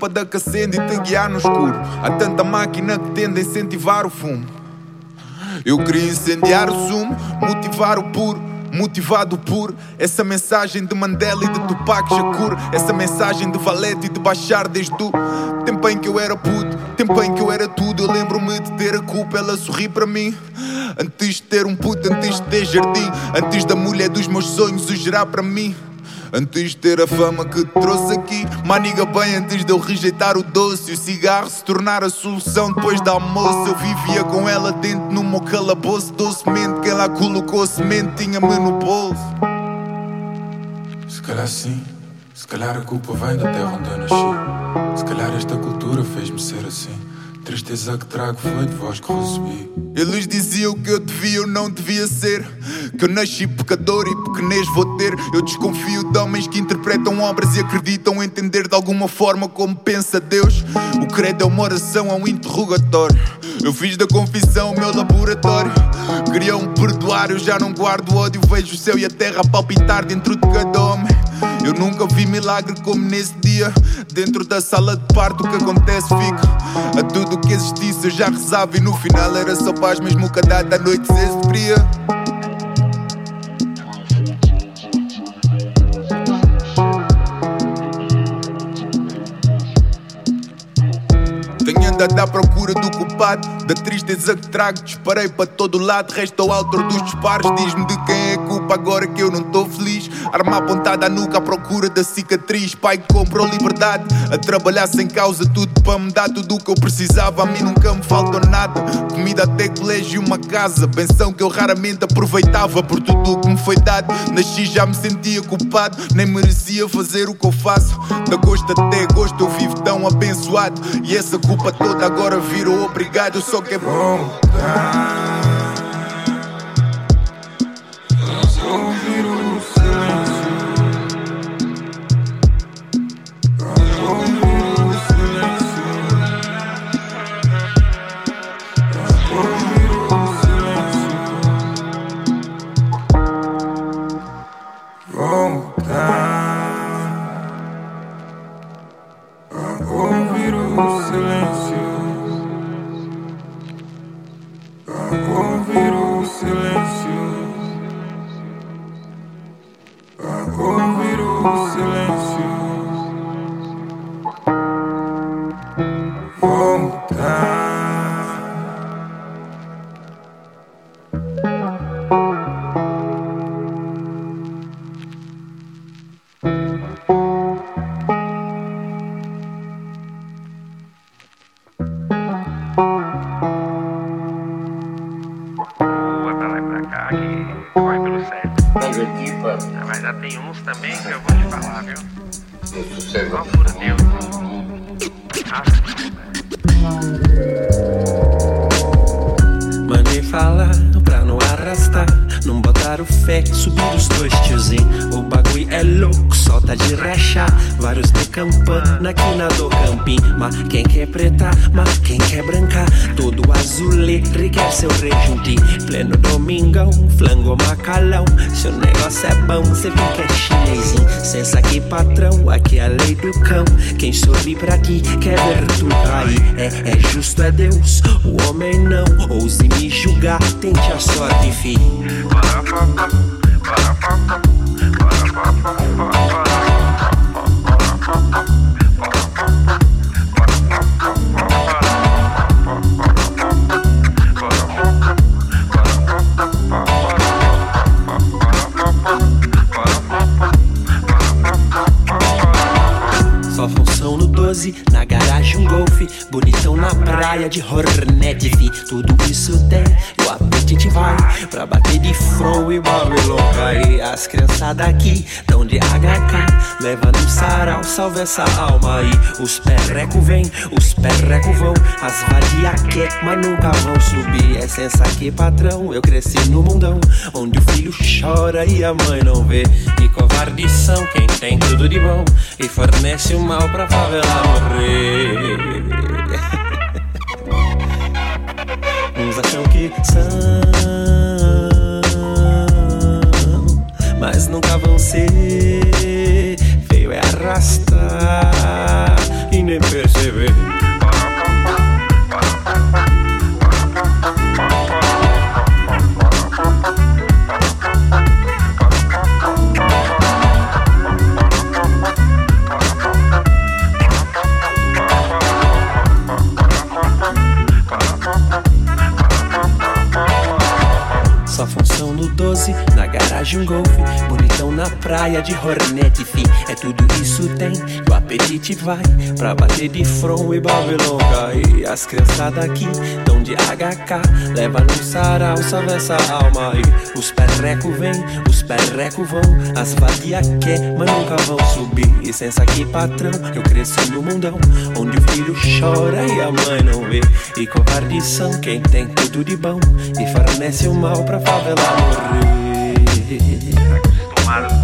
lâmpada que acende e te guiar no escuro. Há tanta máquina que tende a incentivar o fumo. Eu queria incendiar o sumo, motivar o puro. Motivado por essa mensagem de Mandela e de Tupac Shakur Essa mensagem de Valete e de Bachar desde o tempo em que eu era puto Tempo em que eu era tudo, eu lembro-me de ter a culpa Ela sorri para mim Antes de ter um puto, antes de ter jardim Antes da mulher dos meus sonhos o gerar para mim Antes de ter a fama que trouxe aqui Maniga bem antes de eu rejeitar o doce o cigarro se tornar a solução depois do almoço Eu vivia com ela dentro no meu calabouço Docemente quem lá colocou semente tinha-me no bolso. Se calhar sim, se calhar a culpa vem da terra onde eu nasci. Se calhar esta cultura fez-me ser assim Tristeza que trago foi de voz que recebi. Eles diziam que eu devia ou não devia ser. Que eu nasci pecador e pequenez vou ter. Eu desconfio de homens que interpretam obras e acreditam entender de alguma forma como pensa Deus. O credo é uma oração, é um interrogatório. Eu fiz da confissão o meu laboratório. Queriam perdoar, eu já não guardo ódio. Vejo o céu e a terra palpitar dentro de cada homem. Eu nunca vi milagre como nesse dia. Dentro da sala de parto, o que acontece fica. A tudo que existisse eu já rezava e no final era só paz, mesmo cada da noite se fria. Andado à procura do culpado Da tristeza que trago, disparei para todo lado Resta o autor dos disparos. Diz-me de quem é culpa agora que eu não estou feliz. Arma apontada à nuca à procura da cicatriz. Pai que comprou liberdade A trabalhar sem causa, tudo para me dar Tudo o que eu precisava, a mim nunca me faltou nada Comida até colégio e uma casa. Benção que eu raramente aproveitava Por tudo o que me foi dado. Nasci já me sentia culpado Nem merecia fazer o que eu faço. Da gosto até gosto eu vivo tão abençoado E essa culpa toda agora virou obrigado só quero voltar. Pra essa alma aí. Os perreco vem, os perreco vão, as vadia quer, mas nunca vão subir. Essência aqui, patrão, eu cresci no mundão, onde o filho chora e a mãe não vê. E covardes são quem tem tudo de bom e fornece o mal pra favela morrer. Uns acham que são, mas nunca vão ser. Nem perceber. Função no 12, na garagem um na praia de Hornet, fi. É tudo isso tem, e o apetite vai Pra bater de front e Babilônica E as criançadas aqui tão de HK Leva no sarau, salve essa alma E os perreco vem, os perreco vão As vadia quer, mas nunca vão subir. Licença aqui patrão, eu cresci no mundão Onde o filho chora e a mãe não vê. E covardes são quem tem tudo de bom E fornece o mal pra favela morrer. Acostumados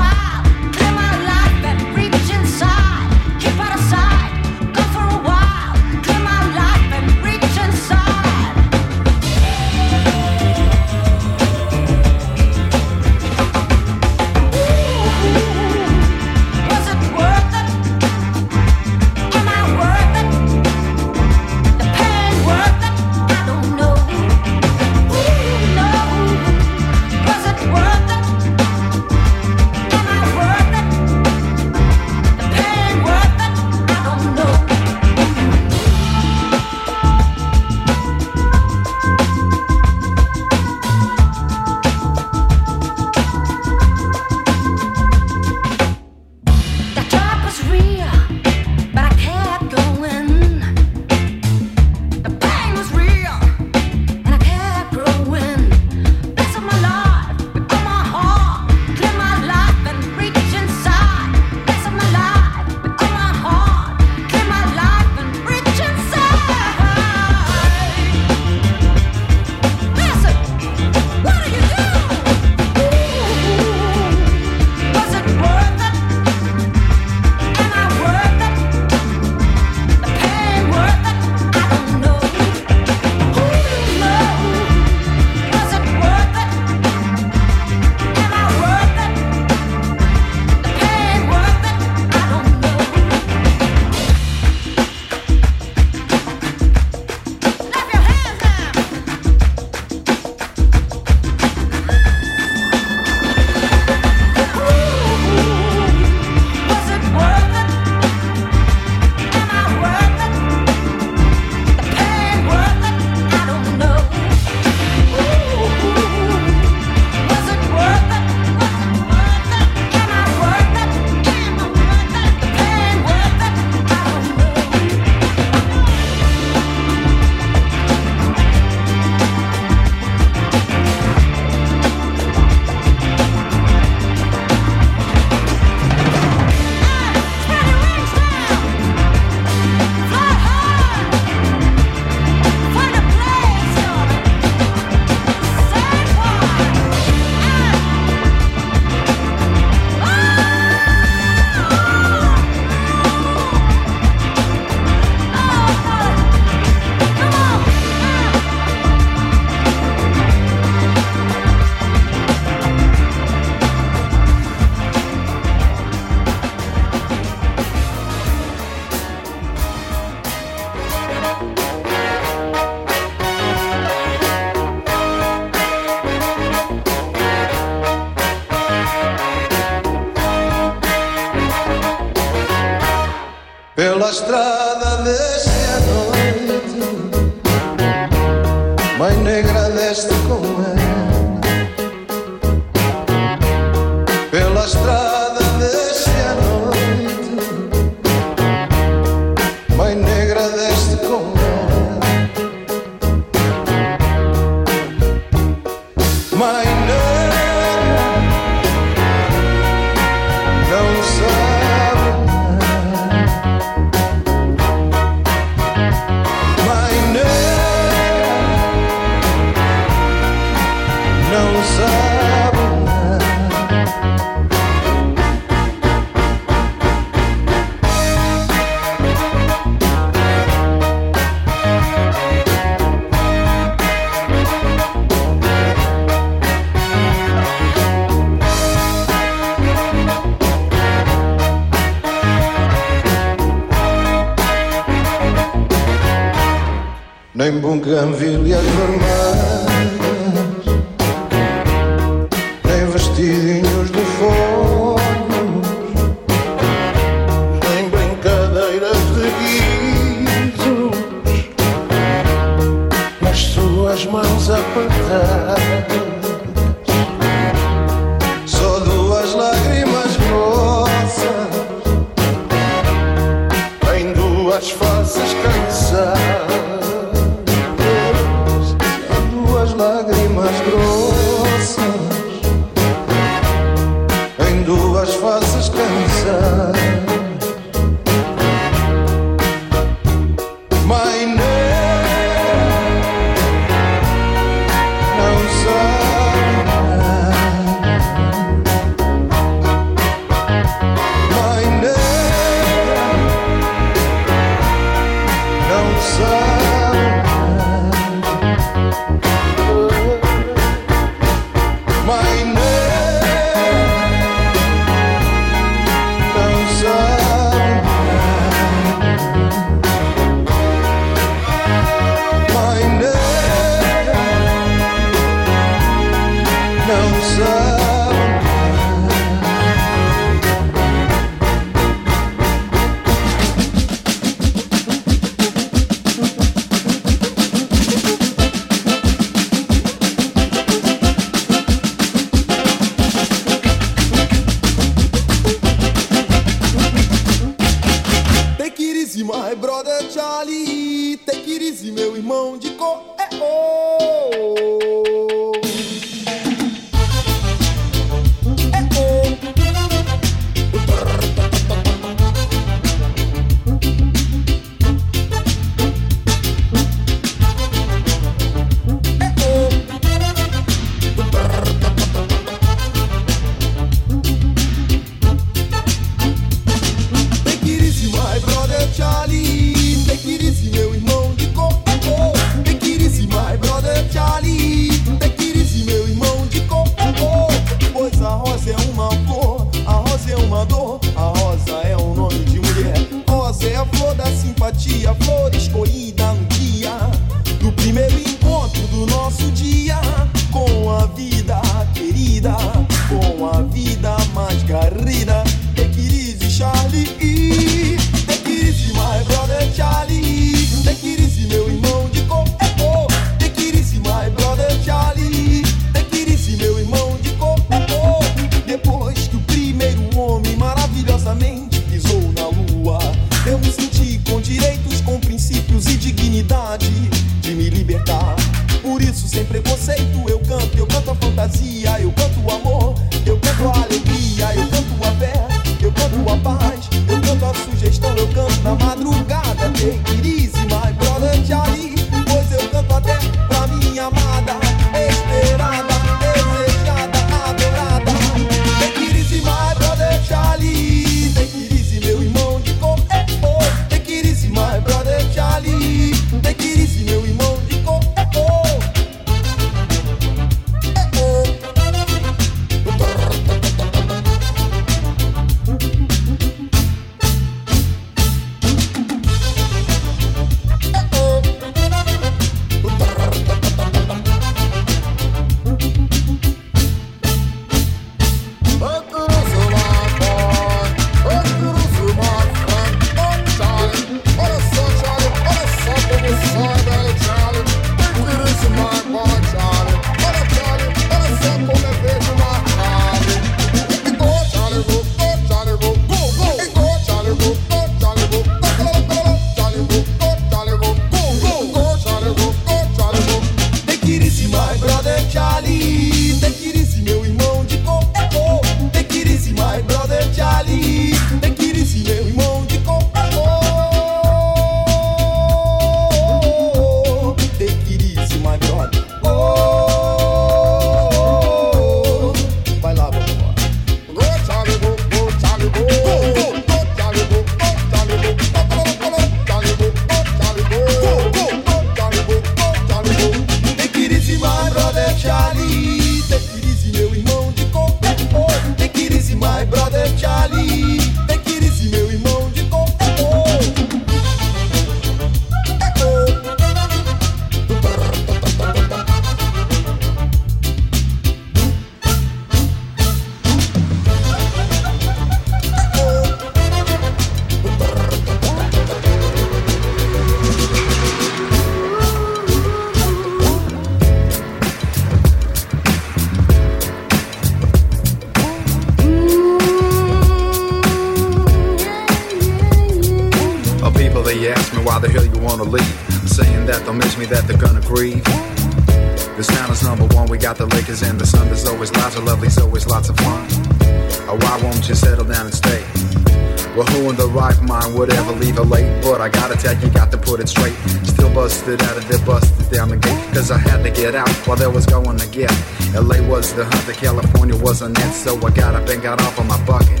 busted out of there, busted down the gate. Cause I had to get out while there was going to get. LA was the hunter, California was a net. So I got up and got off on my bucket.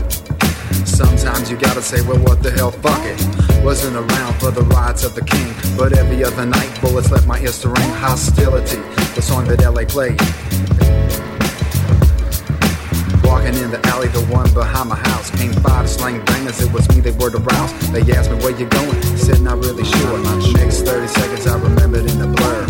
Sometimes you gotta say, well, what the hell, fuck it. Wasn't around for the rides of the king. But every other night, bullets left my ears to ring. Hostility, the song that LA played. The alley, the one behind my house. Came five slang bangers, it was me they were aroused. They asked me where you going, said not really sure. My next 30 seconds I remembered in a blur.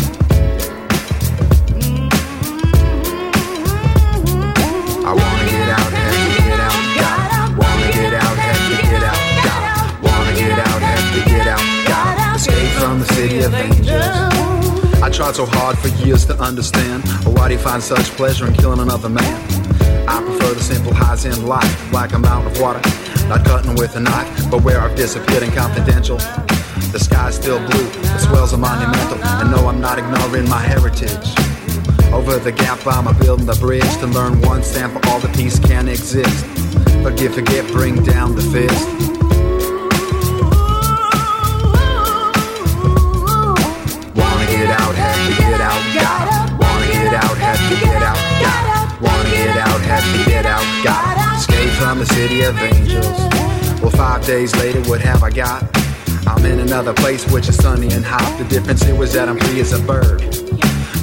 I wanna get out, have to get out, gotta. Wanna get out, have to get out, gotta. Wanna get out, have to get out, gotta. Escape from the city of angels. I tried so hard for years to understand why do you find such pleasure in killing another man? The simple highs in life, like a mountain of water, not cutting with a knife, but where I've disappeared and confidential. The sky's still blue, the swells are monumental, and no, I'm not ignoring my heritage. Over the gap, I'm a building the bridge to learn one stand for all the peace can exist. Forgive, forget, bring down the fist. City of angels. Well, five days later, what have I got? I'm in another place which is sunny and hot. The difference here was that I'm free as a bird.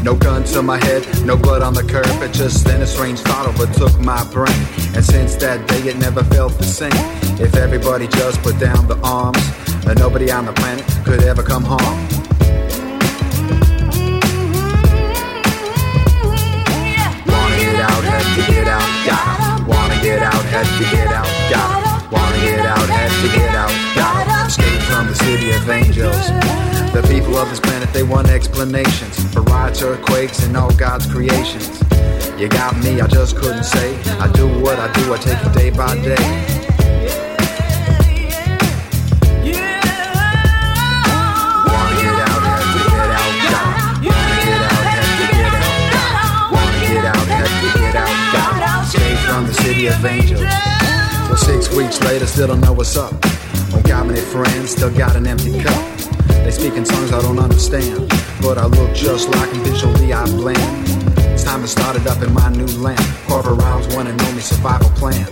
No gun to my head, no blood on the curb. But just then a strange thought overtook my brain. And since that day, it never felt the same. If everybody just put down the arms, then nobody on the planet could ever come home. Wanna get out, have to get out, gotta. Have to get out, gotta. Wanna get out, have to get out, gotta. Escape from the city of angels. The people of this planet, they want explanations for riots, earthquakes, and all God's creations. You got me, I just couldn't say. I do what I do, I take it day by day. City. Well, six weeks later, still don't know what's up. Don't got many friends, still got an empty cup. They speak in tongues I don't understand, but I look just like them visually I blend. It's time to start it up in my new land. Carve around one and only survival plan.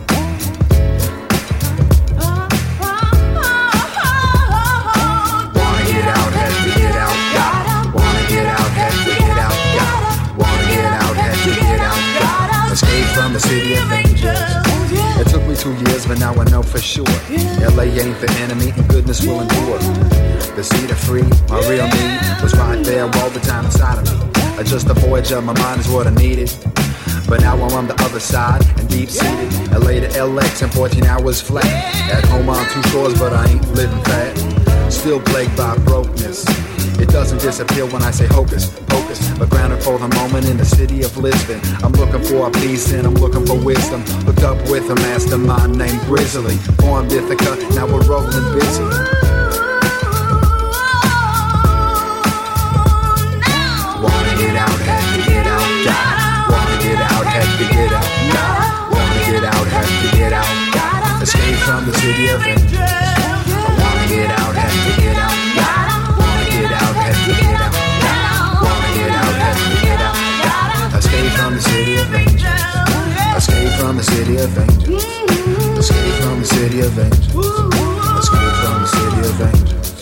Two years, but now I know for sure. LA ain't the enemy, and goodness will endure. The seed of free, my real need was right there all the time inside of me. Uh, Just a voyage of my mind is what I needed. But now I'm on the other side and deep seated. LA to LX in 14 hours flat. At home on two shores, but I ain't living fat. Still plagued by brokenness. It doesn't disappear when I say hocus pocus, but grounded for the moment in the city of Lisbon. I'm looking for a peace and I'm looking for wisdom. Hooked up with a mastermind named Grizzly. Formed Ithaca, now we're rolling busy. Wanna get out, have to get out, gotta. Wanna get out, have to get out. Escape from the city of angels. I get out, have to get out. Wanna get out, have to get out. Wanna get out, have to get out, gotta. Escape from the city of angels. Escape from the city of angels. Escape from the city of angels. Escape from the city of angels.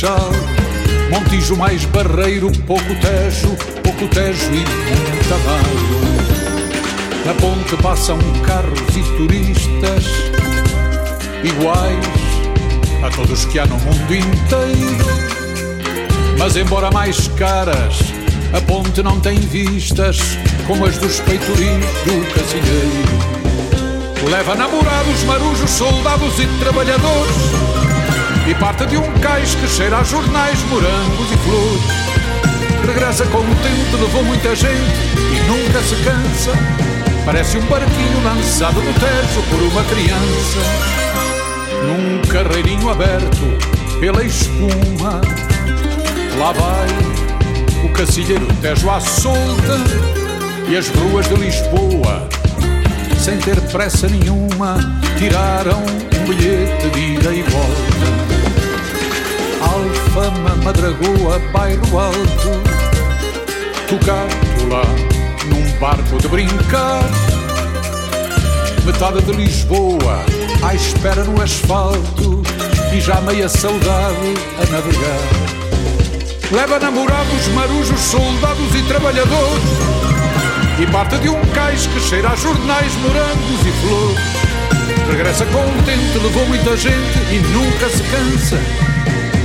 Seixal, Montijo mais Barreiro, pouco Tejo, pouco Tejo e muita mágoa. Na ponte passam carros e turistas iguais a todos que há no mundo inteiro. Mas embora mais caras, a ponte não tem vistas como as dos peitoris do cacilheiro. Leva namorados, marujos, soldados e trabalhadores e parte de um cais que cheira a jornais, morangos e flores. Regressa contente, levou muita gente e nunca se cansa. Parece um barquinho lançado no teto por uma criança. Num carreirinho aberto pela espuma, lá vai o cacilheiro Tejo à solta e as ruas de Lisboa, sem ter pressa nenhuma, tiraram um bilhete de ida e volta. Alfama, Madragoa, Bairro Alto, tocado lá num barco de brincar. Metade de Lisboa à espera no asfalto e já meia saudade a navegar. Leva namorados, marujos, soldados e trabalhadores e parte de um cais que cheira a jornais, morangos e flores. Regressa contente, levou muita gente e nunca se cansa.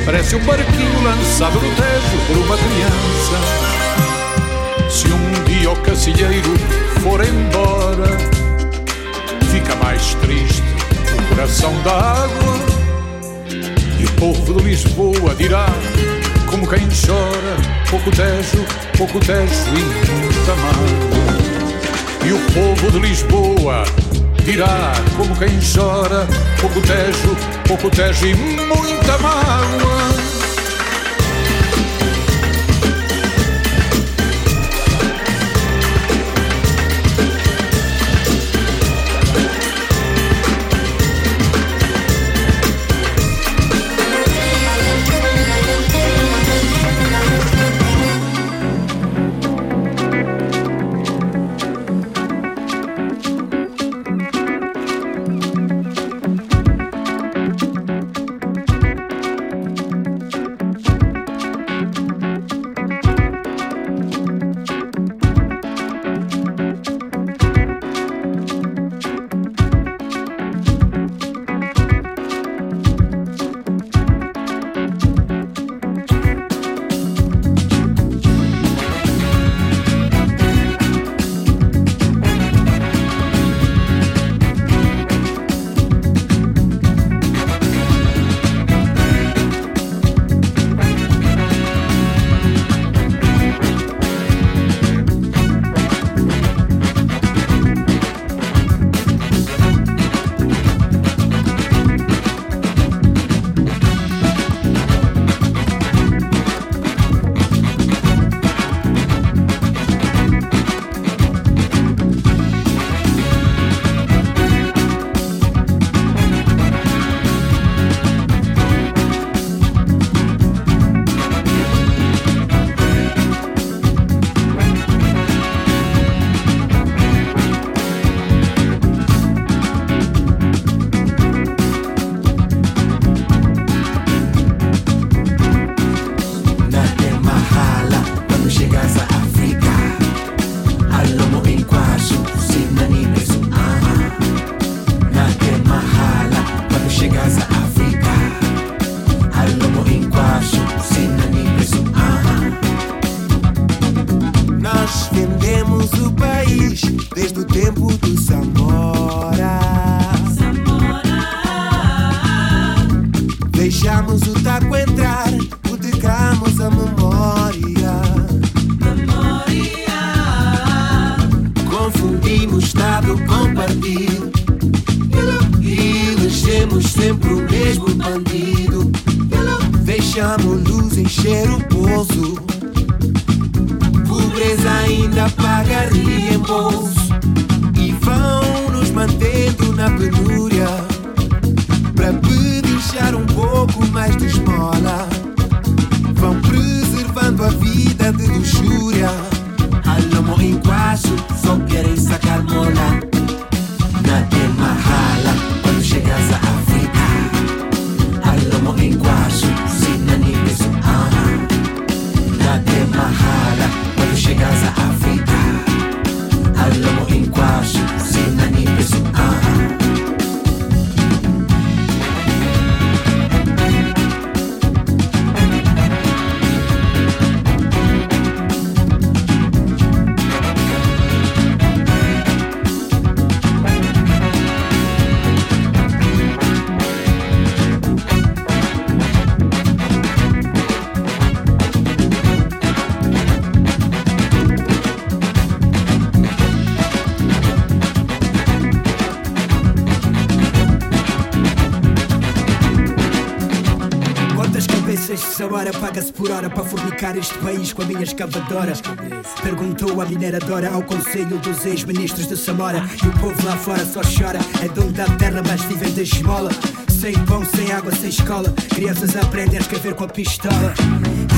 Parece um barquinho lançado no tejo por uma criança. Se um dia o cacilheiro for embora, fica mais triste o coração da água. E o povo de Lisboa dirá, como quem chora, pouco tejo, pouco tejo e muita mágoa. E o povo de Lisboa dirá, como quem chora, pouco tejo, pouco tejo e muita por hora para fornicar este país com a minha escavadora. Perguntou a mineradora ao conselho dos ex-ministros de Samora. E o povo lá fora só chora. É dono da terra, mas vivem de esmola. Sem pão, sem água, sem escola. Crianças aprendem a escrever com a pistola.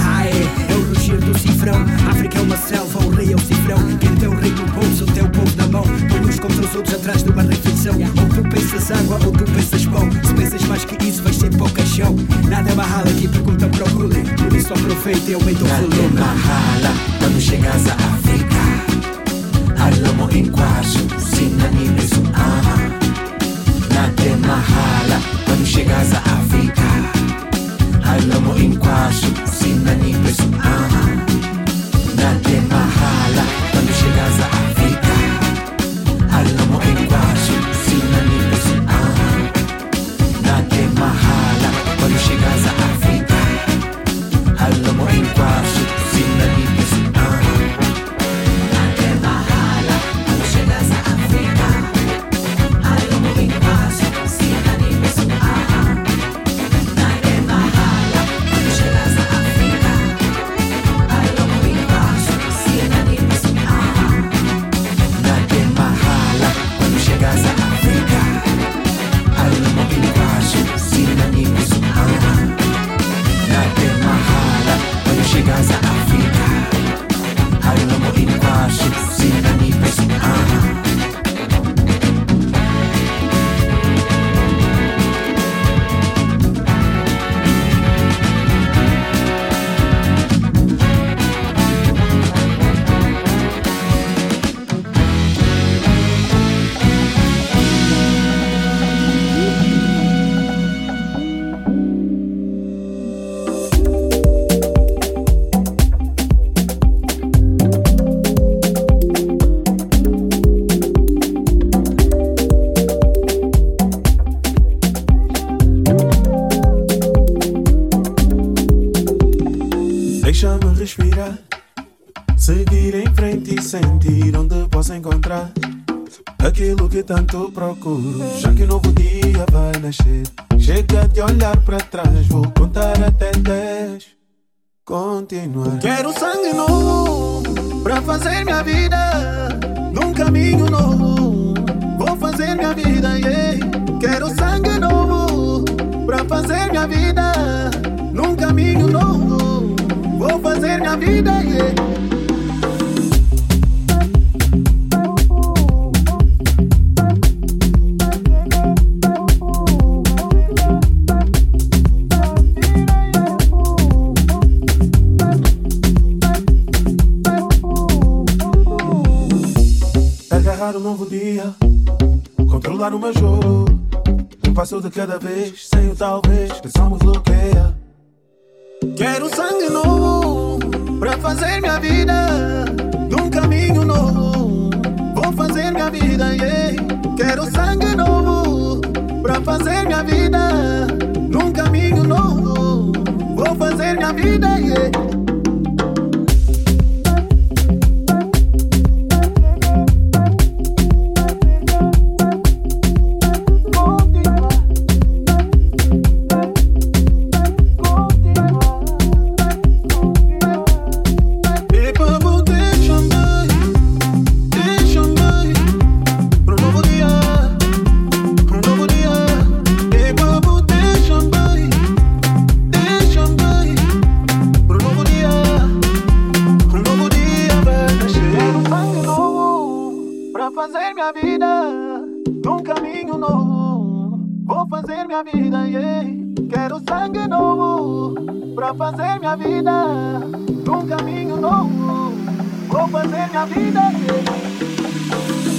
Ai, é do cifrão. África é uma selva, o rei é o cifrão. Quem tem o rei no bolso, tem o povo na mão. Põe uns contra os outros atrás de uma refeição. Ou tu pensas água, ou tu pensas pão. Se pensas mais que isso, vais ser pouca chão. Nada é mahala aqui, pergunta para o Google. Por isso aproveita e aumenta o volume. mahala quando chegas a África. Alamo em quase, sinani preço ama. Nada é mahala quando chegas a África. Alamo em quase, preço ama. Nada nadie mahala Cuando llegas a África Hablamos lenguaje sin anillos sin A Nadie mahala quando llegas a África tanto procuro. Já que um novo dia vai nascer, chega de olhar para trás, vou contar até 10. Continuar. Quero sangue novo pra fazer minha vida num caminho novo. Vou fazer minha vida, yeah. Quero sangue novo pra fazer minha vida num caminho novo. Vou fazer minha vida, yeah. Agarrar um novo dia, controlar o meu jogo. Um passo de cada vez, sem o talvez, me bloqueia. Quero sangue novo pra fazer minha vida num caminho novo. Vou fazer minha vida, yeah. Quero sangue novo pra fazer minha vida num caminho novo. Vou fazer minha vida, yeah. Minha vida, yeah. Quero sangue novo pra fazer minha vida num caminho novo. Vou fazer minha vida, yeah.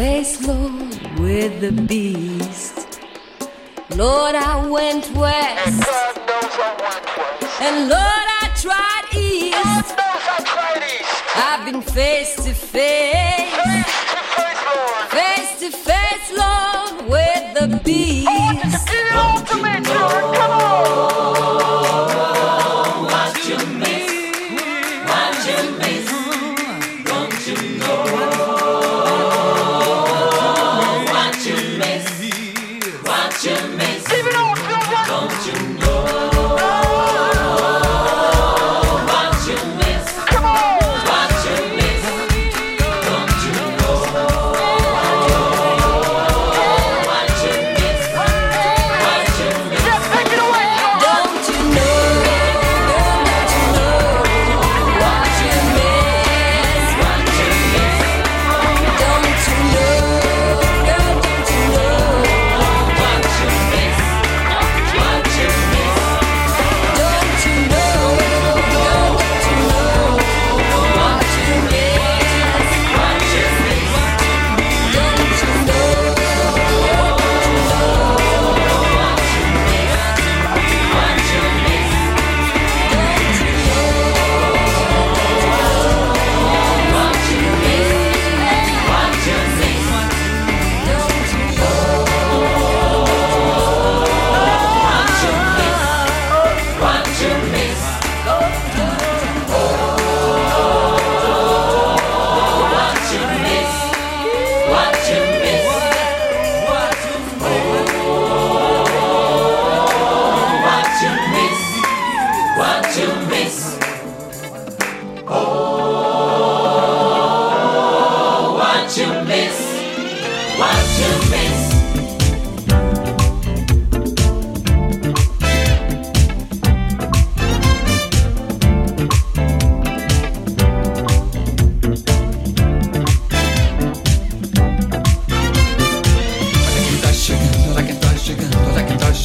stay slow with the beast. Lord, I went west. And Lord,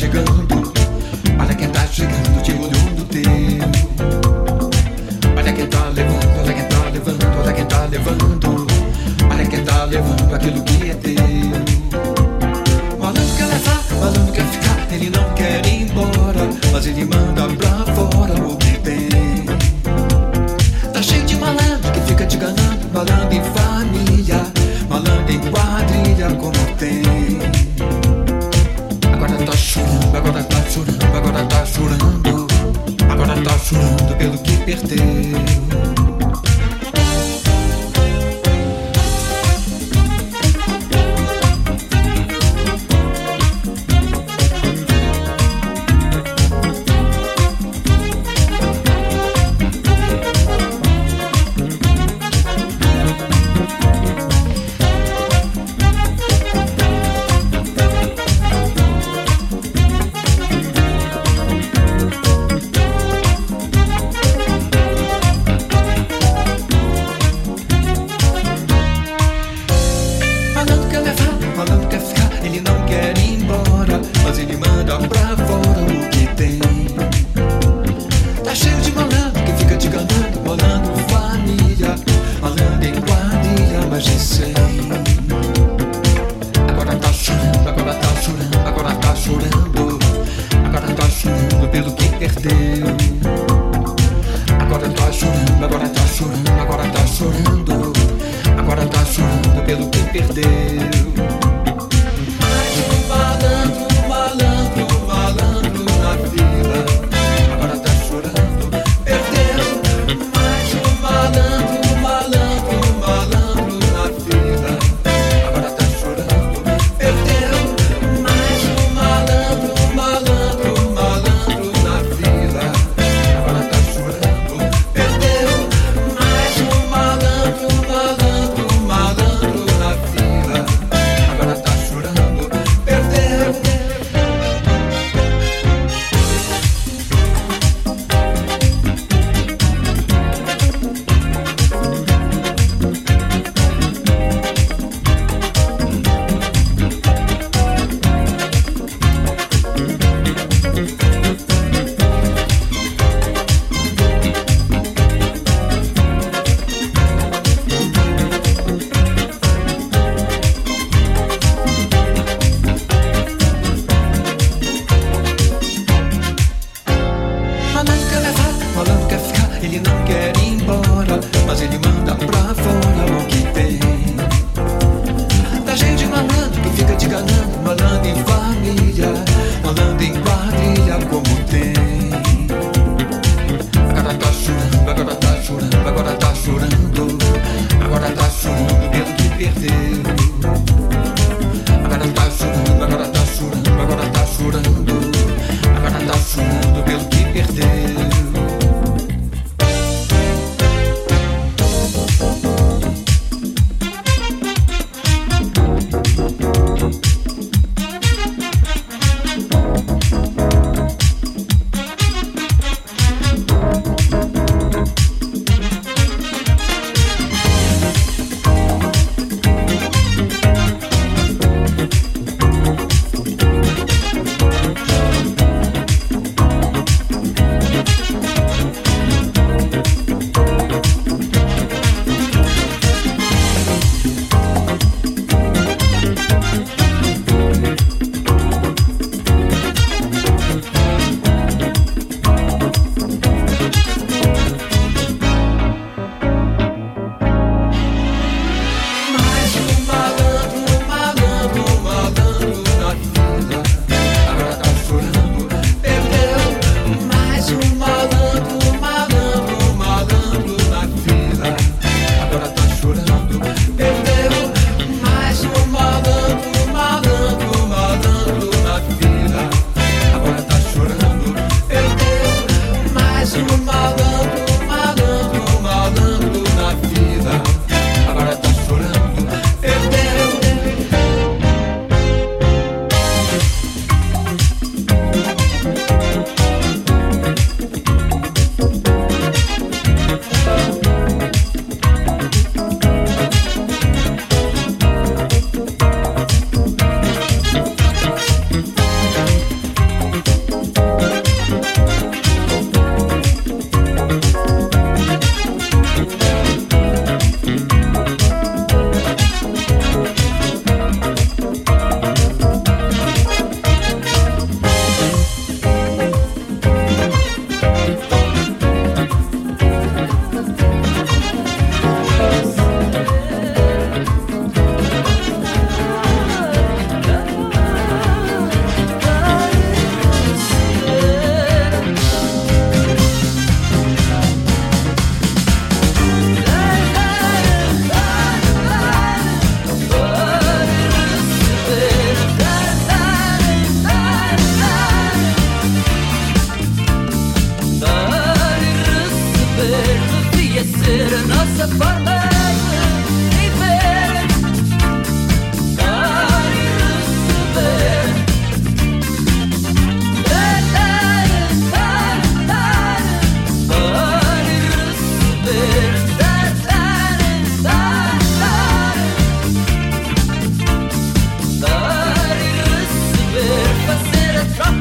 chegando. Olha quem tá chegando, te de teu. Olha quem tá levando, olha quem tá levando, olha quem tá levando. Olha quem tá levando aquilo que é teu.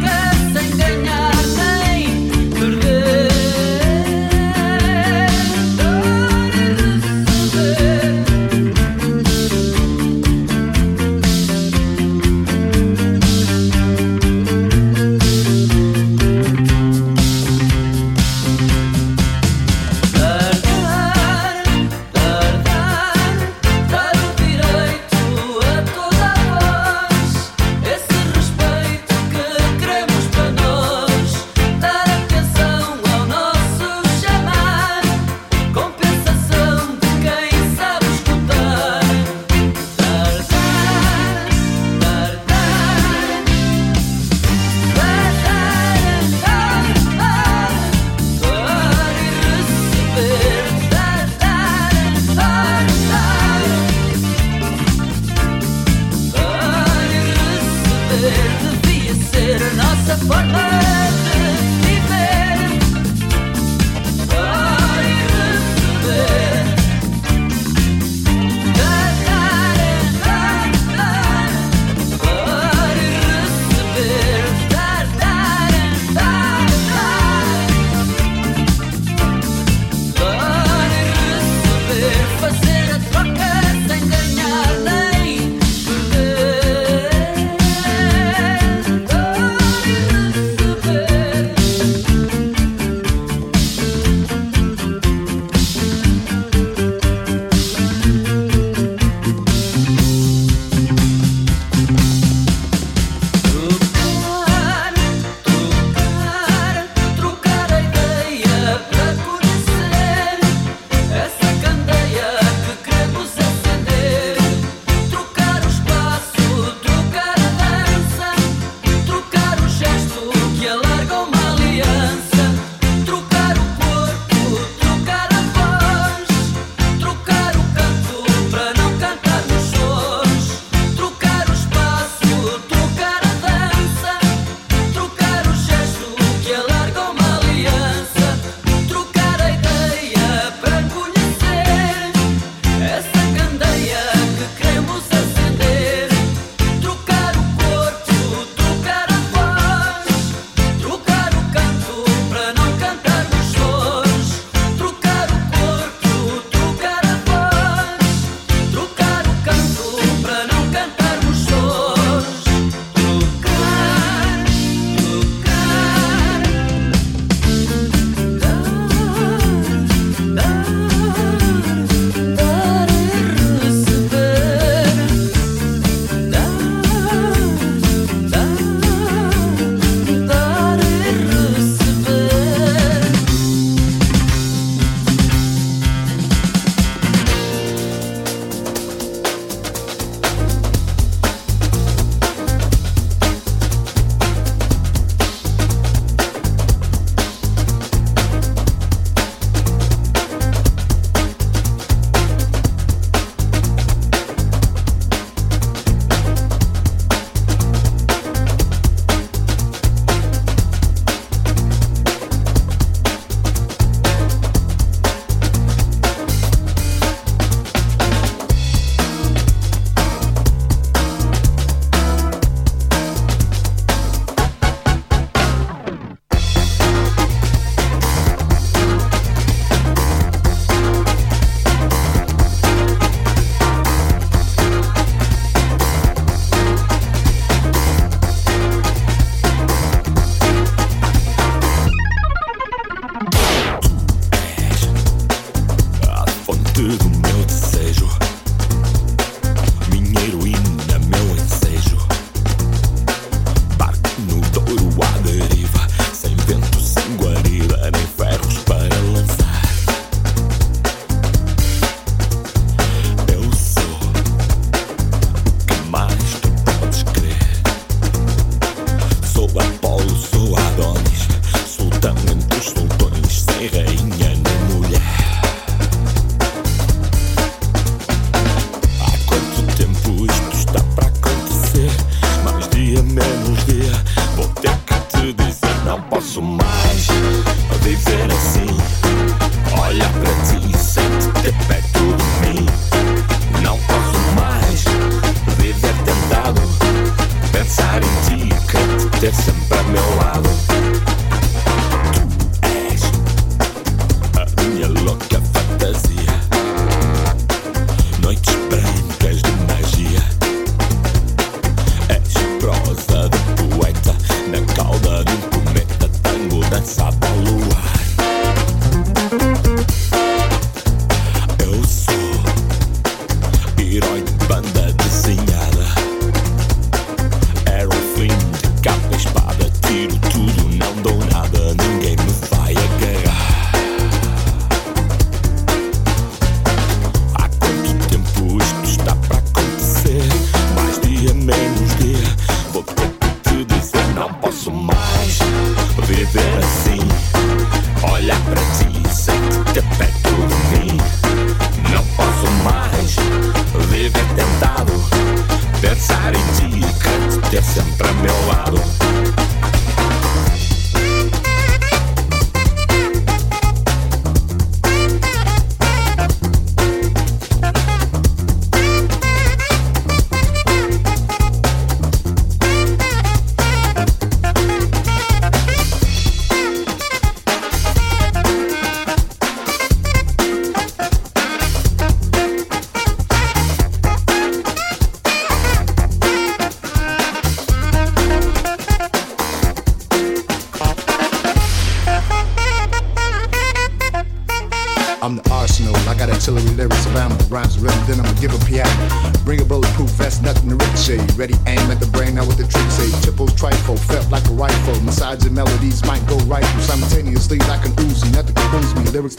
longer.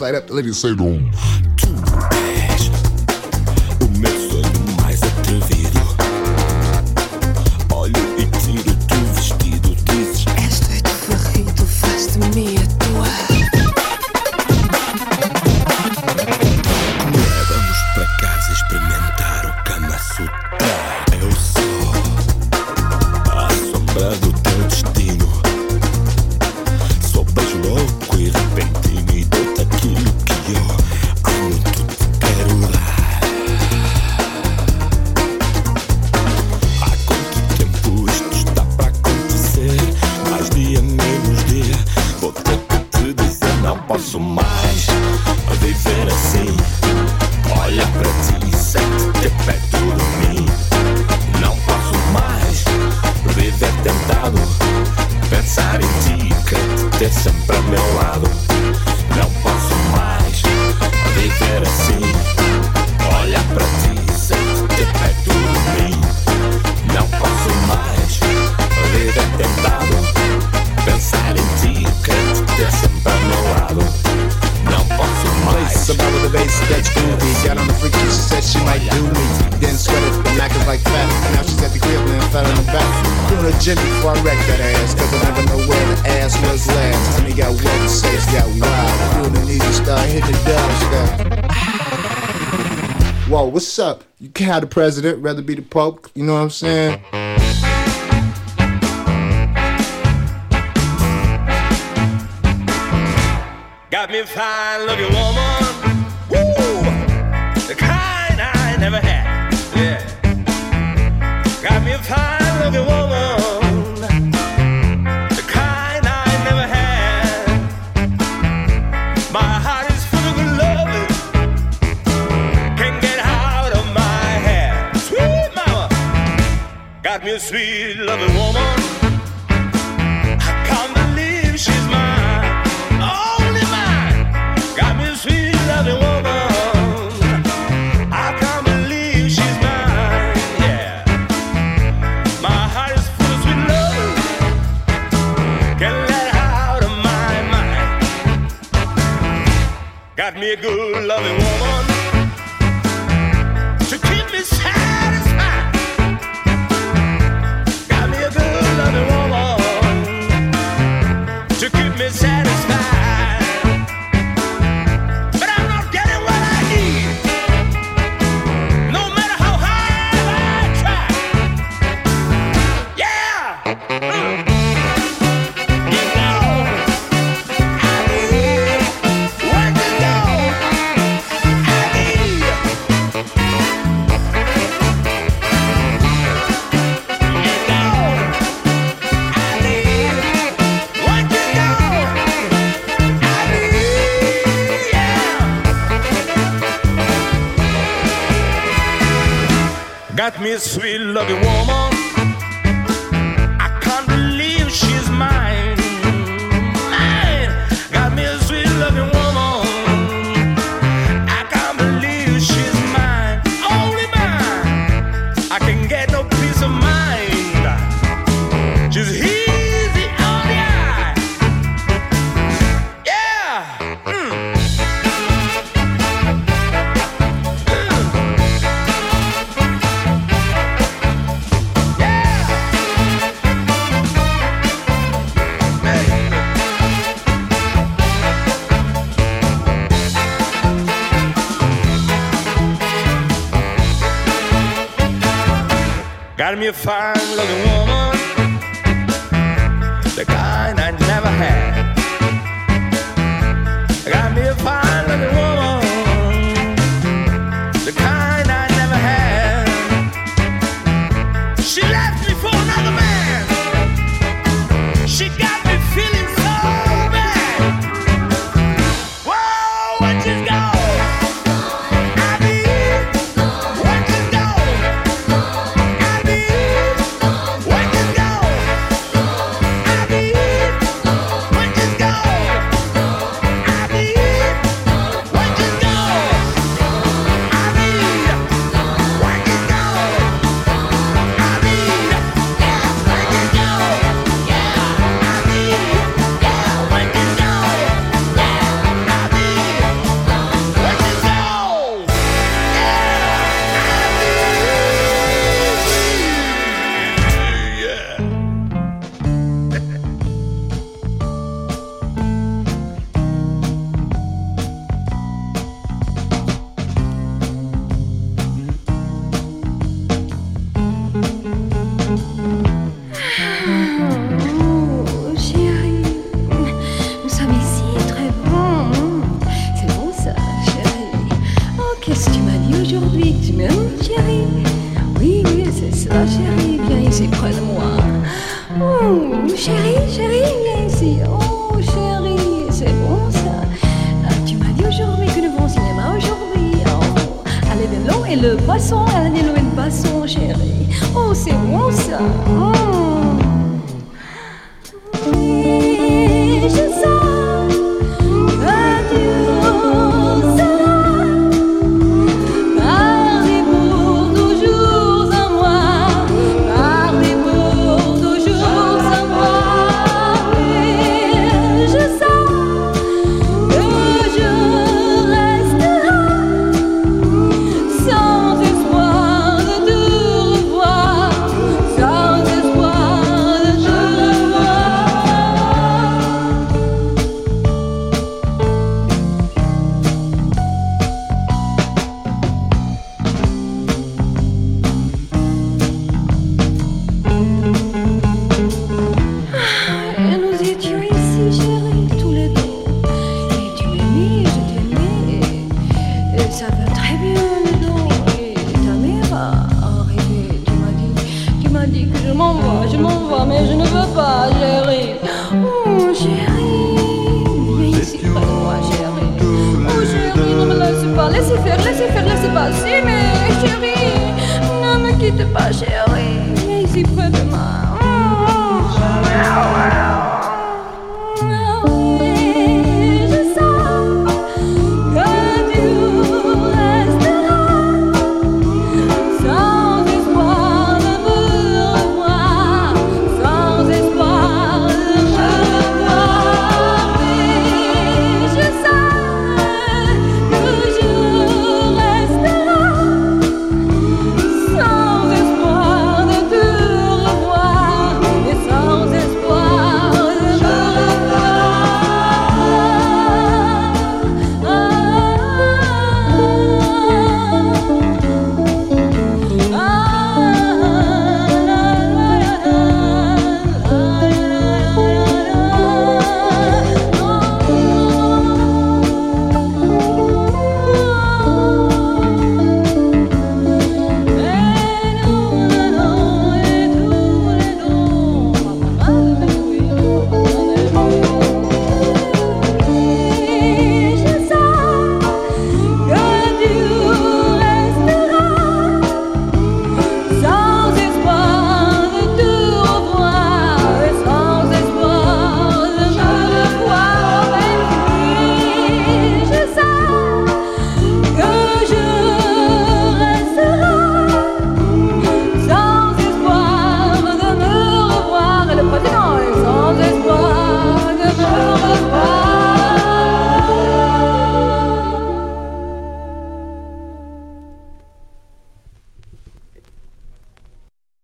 lights light up. The ladies say, boom. president, rather be the Pope. You know what I'm saying? I'm your fire. le basson, allez louer le basson, chérie. Oh, c'est bon ça. Oh. Oui, je.